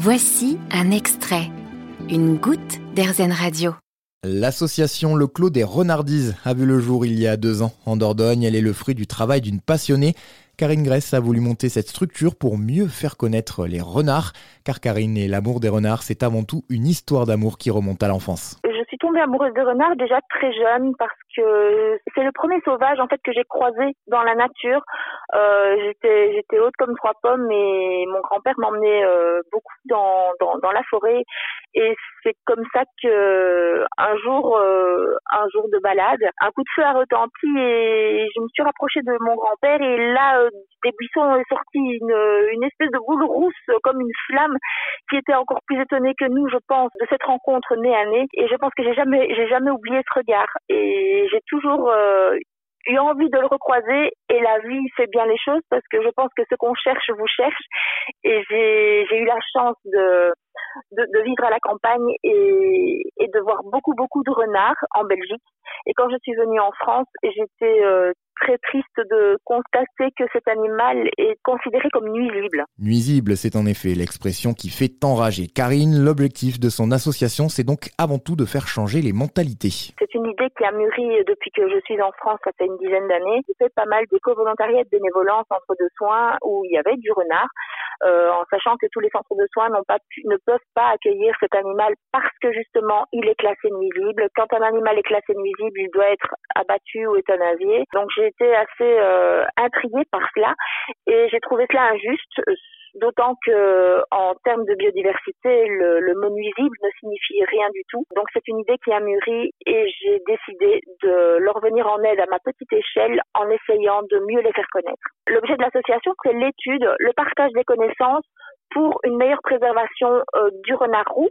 Voici un extrait, une goutte d'Airzen Radio. L'association Le Clos des Renardises a vu le jour il y a deux ans en Dordogne. Elle est le fruit du travail d'une passionnée. Karine Gress a voulu monter cette structure pour mieux faire connaître les renards, car Karine et l'amour des renards, c'est avant tout une histoire d'amour qui remonte à l'enfance. Je suis tombée amoureuse de renards déjà très jeune parce c'est le premier sauvage en fait que j'ai croisé dans la nature. Euh, j'étais haute comme trois pommes et mon grand-père m'emmenait euh, beaucoup dans, la forêt. Et c'est comme ça que un jour euh, un jour de balade un coup de feu a retenti et je me suis rapprochée de mon grand-père et là des buissons est sorti une, une espèce de boule rousse comme une flamme qui était encore plus étonnée que nous je pense de cette rencontre nez à nez. Et je pense que j'ai jamais j'ai jamais oublié ce regard. Et j'ai toujours euh, eu envie de le recroiser et la vie fait bien les choses parce que je pense que ce qu'on cherche vous cherche. Et j'ai eu la chance de, de, de, vivre à la campagne et, et, de voir beaucoup beaucoup de renards en Belgique. Et quand je suis venue en France j'étais euh, très triste de constater que cet animal est considéré comme nuisible. Nuisible, c'est en effet l'expression qui fait enrager Karine. L'objectif de son association, c'est donc avant tout de faire changer les mentalités. C'est une idée qui a mûri depuis que je suis en France, ça fait une dizaine d'années. J'ai fait pas mal d'éco-volontariat de bénévolence entre deux soins où il y avait du renard. Euh, en sachant que tous les centres de soins pas pu, ne peuvent pas accueillir cet animal parce que justement il est classé nuisible. Quand un animal est classé nuisible, il doit être abattu ou euthanasié. Donc j'ai été assez euh, intriguée par cela et j'ai trouvé cela injuste d'autant que en termes de biodiversité, le, mot nuisible ne signifie rien du tout. Donc c'est une idée qui a mûri et j'ai décidé de leur venir en aide à ma petite échelle en essayant de mieux les faire connaître. L'objet de l'association, c'est l'étude, le partage des connaissances pour une meilleure préservation euh, du renard roux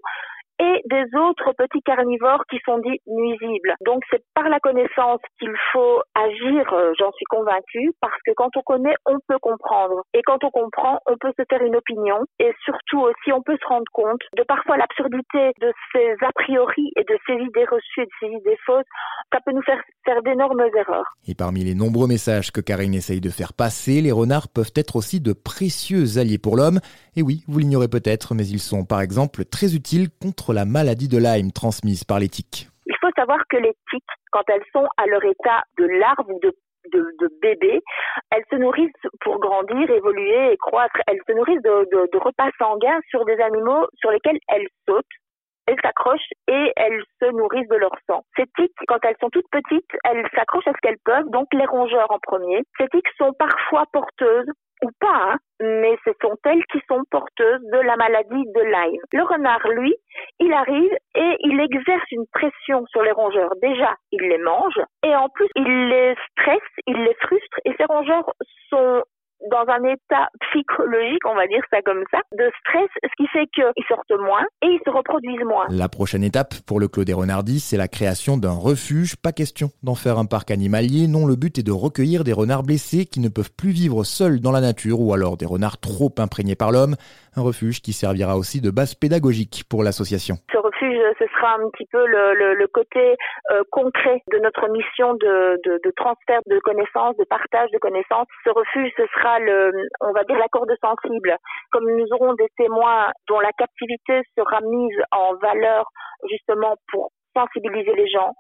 et des autres petits carnivores qui sont dits nuisibles. Donc c'est par la connaissance qu'il faut agir, euh, j'en suis convaincue, parce que quand on connaît, on peut comprendre. Et quand on comprend, on peut se faire une opinion et surtout aussi on peut se rendre compte de parfois l'absurdité de ces a priori et de ces idées reçues et de ces idées fausses. Ça peut nous faire faire d'énormes erreurs. Et parmi les nombreux messages que Karine essaye de faire passer, les renards peuvent être aussi de précieux alliés pour l'homme. Et oui, vous l'ignorez peut-être, mais ils sont par exemple très utiles contre la maladie de Lyme transmise par les tiques. Il faut savoir que les tiques, quand elles sont à leur état de larve ou de bébés, elles se nourrissent pour grandir, évoluer et croître. Elles se nourrissent de, repas sanguins sur des animaux sur lesquels elles sautent, elles s'accrochent et elles se nourrissent de leur sang. Ces tiques, quand elles sont toutes petites, elles s'accrochent à ce qu'elles peuvent, donc les rongeurs en premier. Ces tiques sont parfois porteuses ou pas, hein, mais ce sont elles qui sont porteuses de la maladie de Lyme. Le renard, lui, il arrive et il exerce une pression sur les rongeurs. Déjà, il les mange et en plus, il les stresse, il les frustre et ces rongeurs sont dans un état psychologique, on va dire ça comme ça, de stress, ce qui fait qu'ils sortent moins et ils se reproduisent moins. La prochaine étape pour le Clos des Renardis, c'est la création d'un refuge. Pas question d'en faire un parc animalier. Non, le but est de recueillir des renards blessés qui ne peuvent plus vivre seuls dans la nature ou alors des renards trop imprégnés par l'homme. Un refuge qui servira aussi de base pédagogique pour l'association. Ce refuge, ce sera un petit peu le, côté euh, concret de notre mission de, transfert de connaissances, de partage de connaissances. Ce refuge, ce sera on va dire la corde sensible. Comme nous aurons des témoins dont la captivité sera mise en valeur justement pour sensibiliser les gens,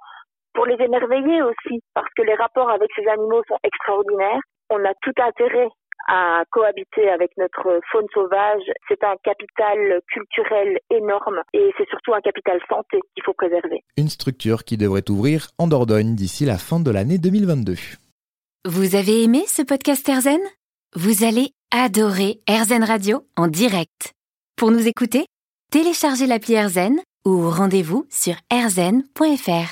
pour les émerveiller aussi, parce que les rapports avec ces animaux sont extraordinaires. On a tout intérêt à cohabiter avec notre faune sauvage. C'est un capital culturel énorme et c'est surtout un capital santé qu'il faut préserver. Une structure qui devrait ouvrir en Dordogne d'ici la fin de l'année 2022. Vous avez aimé ce podcast Erzen vous allez adorer AirZen Radio en direct. Pour nous écouter, téléchargez l'appli AirZen ou rendez-vous sur airzen.fr.